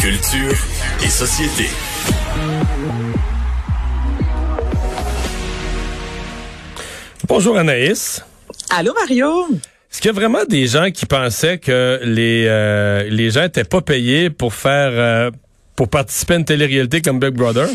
Culture et société. Bonjour Anaïs. Allô Mario. Est-ce qu'il y a vraiment des gens qui pensaient que les euh, les gens étaient pas payés pour faire euh, pour participer à une télé-réalité comme Big Brother?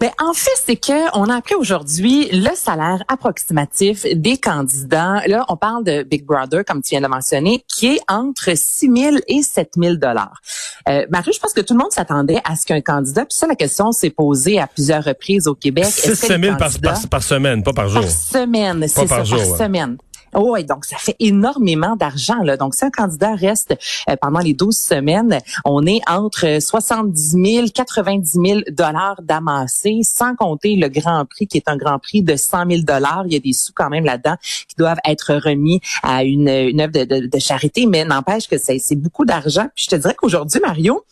Ben, en fait, c'est que on a appris aujourd'hui le salaire approximatif des candidats. Là, on parle de Big Brother, comme tu viens de mentionner, qui est entre 6 000 et 7 000 dollars. Euh, Marie, je pense que tout le monde s'attendait à ce qu'un candidat, puis ça, la question s'est posée à plusieurs reprises au Québec. 6 000 par, par, par, semaine, pas par jour. Par semaine, c'est ça, par, jour, par semaine. Oh, donc ça fait énormément d'argent. Là. Donc, si un candidat reste euh, pendant les 12 semaines, on est entre 70 000, 90 000 dollars d'amassés, sans compter le Grand Prix, qui est un Grand Prix de 100 000 dollars. Il y a des sous quand même là-dedans qui doivent être remis à une, œuvre de, charité, mais n'empêche que c'est beaucoup d'argent. Puis je te dirais qu'aujourd'hui, Mario,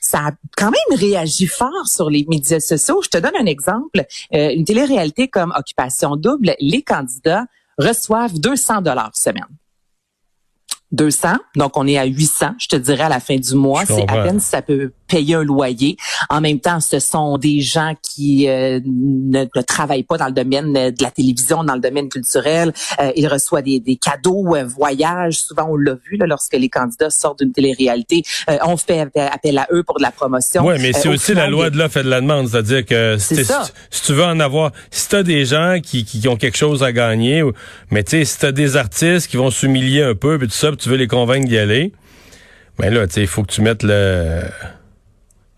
ça a quand même réagi fort sur les médias sociaux. Je te donne un exemple. Euh, une télé-réalité comme Occupation Double, les candidats reçoivent 200 dollars semaine. 200, donc on est à 800, je te dirais à la fin du mois. C'est à peine si ça peut payer un loyer. En même temps, ce sont des gens qui euh, ne, ne, travaillent pas dans le domaine de la télévision, dans le domaine culturel. Euh, ils reçoivent des, des cadeaux, un voyage. Souvent, on l'a vu là, lorsque les candidats sortent d'une télé-réalité. Euh, on fait appel à eux pour de la promotion. Oui, mais c'est aussi la loi de l'offre et de la demande. C'est-à-dire que si, si, tu veux en avoir, si tu as des gens qui, qui, ont quelque chose à gagner, mais tu sais, si tu as des artistes qui vont s'humilier un peu, puis tout ça, puis tu veux les convaincre d'y aller, ben là, tu sais, il faut que tu mettes le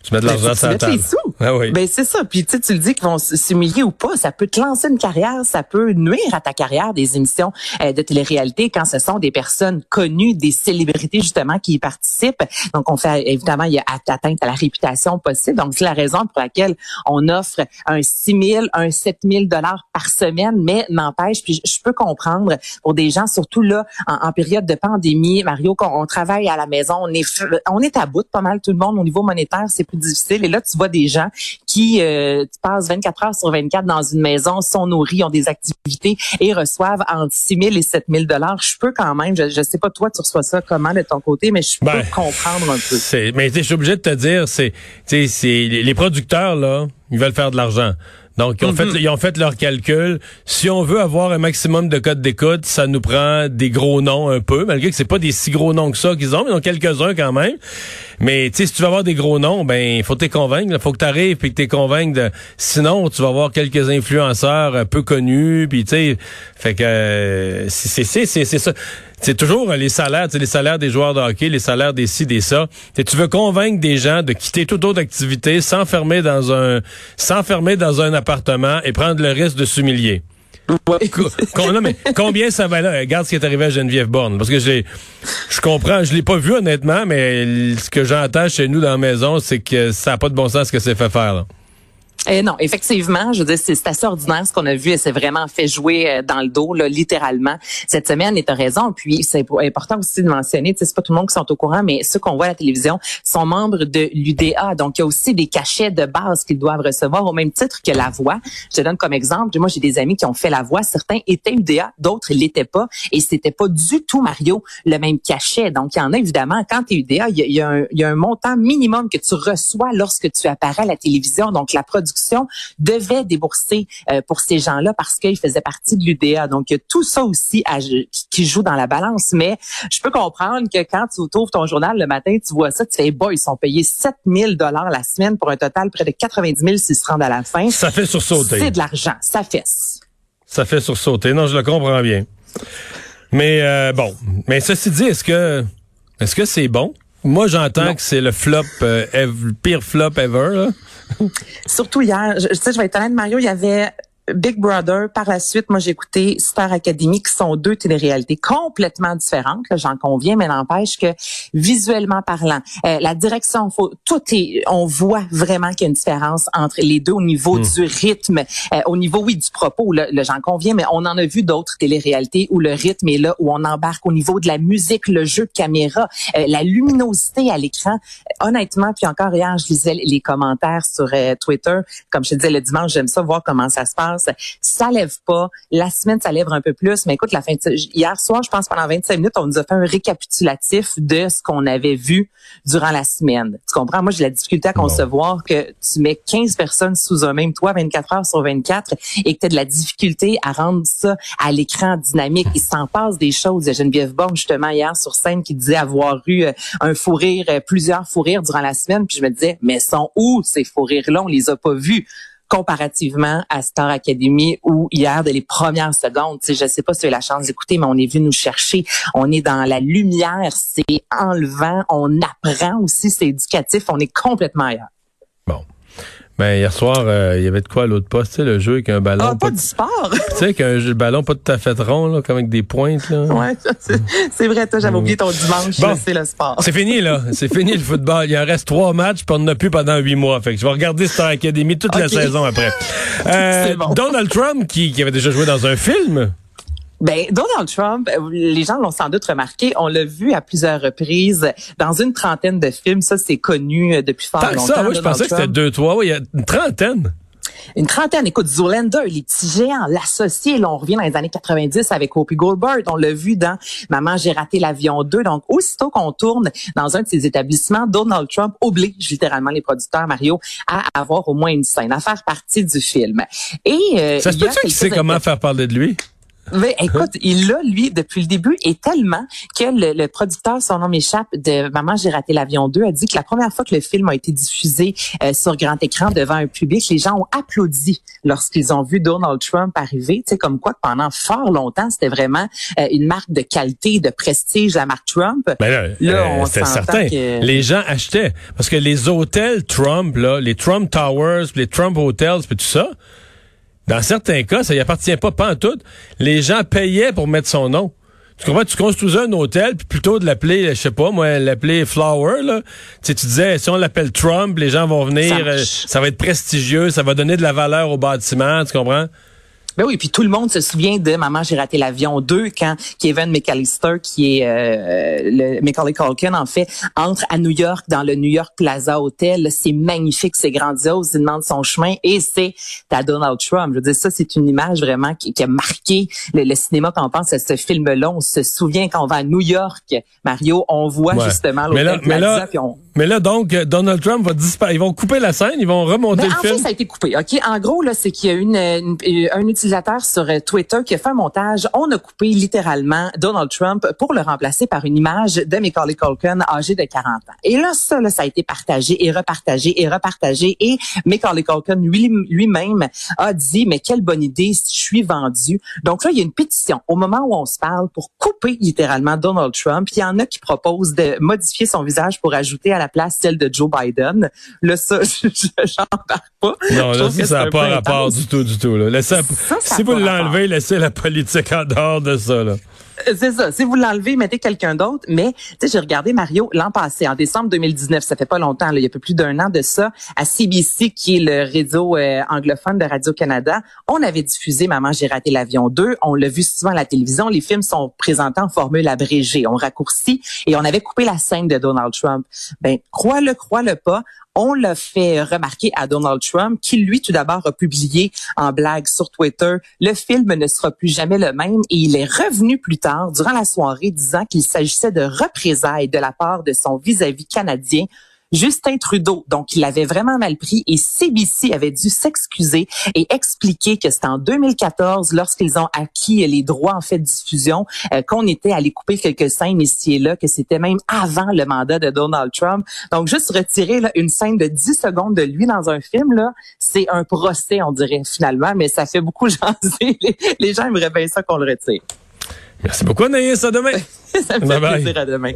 tu mets de l'argent sur la table. Ah oui. Ben c'est ça. Puis tu le dis qu'ils vont s'humilier ou pas, ça peut te lancer une carrière, ça peut nuire à ta carrière des émissions euh, de télé-réalité quand ce sont des personnes connues, des célébrités justement qui y participent. Donc on fait évidemment il y a atteinte à la réputation possible. Donc c'est la raison pour laquelle on offre un 6 000, un 7 000 dollars par semaine, mais n'empêche. Puis je peux comprendre pour des gens surtout là en, période de pandémie, Mario, qu'on on travaille à la maison, on est on est à bout de pas mal tout le monde au niveau monétaire, c'est plus difficile. Et là, tu vois des gens qui euh, passent 24 heures sur 24 dans une maison, sont nourris, ont des activités et reçoivent entre 6 000 et 7 000 dollars. Je peux quand même, je, je sais pas toi, tu reçois ça comment de ton côté, mais je peux ben, comprendre un peu. Mais je suis obligé de te dire, c'est, c'est les producteurs là, ils veulent faire de l'argent. Donc, ils ont, fait, mhm. ils ont fait leur calcul. Si on veut avoir un maximum de codes d'écoute, ça nous prend des gros noms un peu, malgré que c'est pas des si gros noms que ça qu'ils ont, mais ils ont quelques-uns quand même. Mais tu sais, si tu veux avoir des gros noms, ben il faut te convaincre. Il faut que tu arrives et que tu convainques de. Sinon, tu vas avoir quelques influenceurs peu connus. Puis tu sais, fait que euh, c'est ça c'est toujours les salaires, les salaires des joueurs de hockey, les salaires des ci, des ça. tu veux convaincre des gens de quitter toute autre activité, s'enfermer dans un, s'enfermer dans un appartement et prendre le risque de s'humilier. mais combien ça va là? Regarde ce qui est arrivé à Geneviève Borne. Parce que j'ai, je comprends, je l'ai pas vu honnêtement, mais ce que j'entends chez nous dans la maison, c'est que ça n'a pas de bon sens ce que c'est fait faire. Là. Eh non, effectivement, je veux dire, c'est assez ordinaire ce qu'on a vu et c'est vraiment fait jouer euh, dans le dos, là, littéralement, cette semaine. Et tu raison. Puis c'est important aussi de mentionner, c'est pas tout le monde qui sont au courant, mais ceux qu'on voit à la télévision sont membres de l'UDA. Donc, il y a aussi des cachets de base qu'ils doivent recevoir au même titre que la voix. Je te donne comme exemple, moi j'ai des amis qui ont fait la voix. Certains étaient UDA, d'autres l'étaient pas. Et c'était pas du tout, Mario, le même cachet. Donc, il y en a évidemment, quand tu es UDA, il y, il y a un montant minimum que tu reçois lorsque tu apparais à la télévision. Donc, la production devait débourser euh, pour ces gens-là parce qu'ils faisaient partie de l'UDA. Donc, il y a tout ça aussi qui joue dans la balance. Mais je peux comprendre que quand tu ouvres ton journal le matin, tu vois ça, tu fais, boy, ils sont payés 7 000 dollars la semaine pour un total près de 90 000 s'ils se rendent à la fin. Ça fait sursauter. C'est de l'argent. Ça fesse. Ça fait sursauter. Non, je le comprends bien. Mais euh, bon, mais ceci dit, est-ce que est-ce que c'est bon? Moi, j'entends que c'est le flop, euh, pire flop ever. Là. Surtout hier, je, sais, je vais être honnête, Mario, il y avait Big Brother. Par la suite, moi, j'ai écouté Star Academy, qui sont deux téléréalités complètement différentes. J'en conviens, mais n'empêche que visuellement parlant, euh, la direction, faut, tout est, on voit vraiment qu'il y a une différence entre les deux au niveau hmm. du rythme, euh, au niveau, oui, du propos. Là, j'en conviens, mais on en a vu d'autres téléréalités où le rythme est là, où on embarque au niveau de la musique, le jeu de caméra, euh, la luminosité à l'écran. Honnêtement, puis encore hier, je lisais les commentaires sur Twitter. Comme je te disais le dimanche, j'aime ça voir comment ça se passe passe. Ça lève pas. La semaine, ça lève un peu plus. Mais écoute, la fin de... hier soir, je pense pendant 25 minutes, on nous a fait un récapitulatif de ce qu'on avait vu durant la semaine. Tu comprends? Moi, j'ai la difficulté à concevoir que tu mets 15 personnes sous un même toit 24 heures sur 24 et que tu as de la difficulté à rendre ça à l'écran dynamique. Il s'en passe des choses. Il y a Geneviève Borne, justement, hier sur scène, qui disait avoir eu euh, un fou rire, euh, plusieurs fous rires durant la semaine. Puis je me disais, mais sont où ces fous rires-là? On les a pas vus comparativement à Star Academy où hier, de les premières secondes, je sais pas si tu as eu la chance d'écouter, mais on est venu nous chercher. On est dans la lumière, c'est enlevant, on apprend aussi, c'est éducatif, on est complètement ailleurs. Ben, hier soir, euh, il y avait de quoi à l'autre poste, tu sais, le jeu avec un ballon. Ah, pas, du sport! Tu sais, qu'un ballon pas tout à fait rond, là, comme avec des pointes, là. Ouais, c'est vrai, toi, j'avais oublié ton dimanche, bon, c'est le sport. C'est fini, là. C'est fini le football. Il en reste trois matchs, puis on n'en a plus pendant huit mois. Fait que je vais regarder Star Academy toute la saison après. Euh, bon. Donald Trump, qui, qui avait déjà joué dans un film. Ben, Donald Trump, euh, les gens l'ont sans doute remarqué, on l'a vu à plusieurs reprises dans une trentaine de films. Ça, c'est connu euh, depuis fort longtemps. ça, oui, je pensais que c'était deux, trois. Oui, il y a une trentaine. Une trentaine. Écoute, Zoolander, les petits géants, l'associé, là, on revient dans les années 90 avec Opie Goldberg. On l'a vu dans Maman, j'ai raté l'avion 2. Donc, aussitôt qu'on tourne dans un de ces établissements, Donald Trump oblige littéralement les producteurs, Mario, à avoir au moins une scène, à faire partie du film. Et, euh, Ça se peut-tu qu'il sait comment faire parler de lui? Mais écoute, il l'a, lui, depuis le début, et tellement que le, producteur, son nom m'échappe, de Maman, j'ai raté l'avion 2, a dit que la première fois que le film a été diffusé euh, sur grand écran devant un public, les gens ont applaudi lorsqu'ils ont vu Donald Trump arriver. Tu sais, comme quoi pendant fort longtemps, c'était vraiment euh, une marque de qualité, de prestige, la marque Trump. Ben là, euh, on c'était certain. Que... Les gens achetaient. Parce que les hôtels Trump, là, les Trump Towers, les Trump Hotels, puis tout ça, dans certains cas, ça y appartient pas, pas en tout. Les gens payaient pour mettre son nom. Tu comprends? Tu construisais un hôtel, puis plutôt de l'appeler, je sais pas, moi, l'appeler Flower, là. Tu, sais, tu disais, si on l'appelle Trump, les gens vont venir, ça, euh, ça, va être prestigieux, ça va donner de la valeur au bâtiment, tu comprends? Ben oui, puis tout le monde se souvient de Maman, j'ai raté l'avion 2 quand Kevin McAllister, qui est euh, le Macaulay Culkin, en fait, entre à New York dans le New York Plaza Hotel. C'est magnifique, c'est grandiose. Il demande son chemin et c'est à Donald Trump. Je veux dire, ça, c'est une image vraiment qui, a marqué le, cinéma quand on pense à ce film-là. On se souvient quand on va à New York, Mario, on voit justement l'hôtel Plaza. Puis on, mais là, donc, Donald Trump va disparaître. Ils vont couper la scène, ils vont remonter ben, le en film. En fait, ça a été coupé. Ok, En gros, là, c'est qu'il y a une, un utilisateur sur euh, Twitter qui a fait un montage. On a coupé littéralement Donald Trump pour le remplacer par une image de Macaulay Culkin âgé de 40 ans. Et là, ça, là, ça a été partagé et repartagé et repartagé. Et Macaulay Culkin lui-même a dit, mais quelle bonne idée, je suis vendu. Donc là, il y a une pétition au moment où on se parle pour couper littéralement Donald Trump. Il y en a qui proposent de modifier son visage pour ajouter à la place celle de Joe Biden. Là, ça, j'en parle pas. Non, là, ça n'a pas rapport du tout, du tout. Là. ça, si vous l'enlevez, laissez la politique en dehors de ça. Là. C'est ça. Si vous l'enlevez, mettez quelqu'un d'autre. Mais, tu sais, j'ai regardé Mario l'an passé, en décembre 2019. Ça fait pas longtemps, là, il y a peu plus d'un an de ça, à CBC, qui est le réseau euh, anglophone de Radio-Canada. On avait diffusé Maman, j'ai raté l'avion 2. On l'a vu souvent à la télévision. Les films sont présentés en formule abrégée. On raccourcit et on avait coupé la scène de Donald Trump. Ben, crois-le, crois-le pas. On l'a fait remarquer à Donald Trump, qui lui, tout d'abord, a publié en blague sur Twitter, le film ne sera plus jamais le même et il est revenu plus tard, durant la soirée, disant qu'il s'agissait de représailles de la part de son vis-à-vis canadien Justin Trudeau, donc il avait vraiment mal pris et CBC avait dû s'excuser et expliquer que c'était en 2014, lorsqu'ils ont acquis les droits en fait de diffusion, euh, qu'on était allé couper quelques scènes ici et là, que c'était même avant le mandat de Donald Trump. Donc juste retirer là, une scène de 10 secondes de lui dans un film, là, c'est un procès, on dirait finalement, mais ça fait beaucoup jaser. Les, les gens aimeraient bien ça qu'on le retire. Merci beaucoup, Anaïs. À demain. ça me fait plaisir. À demain.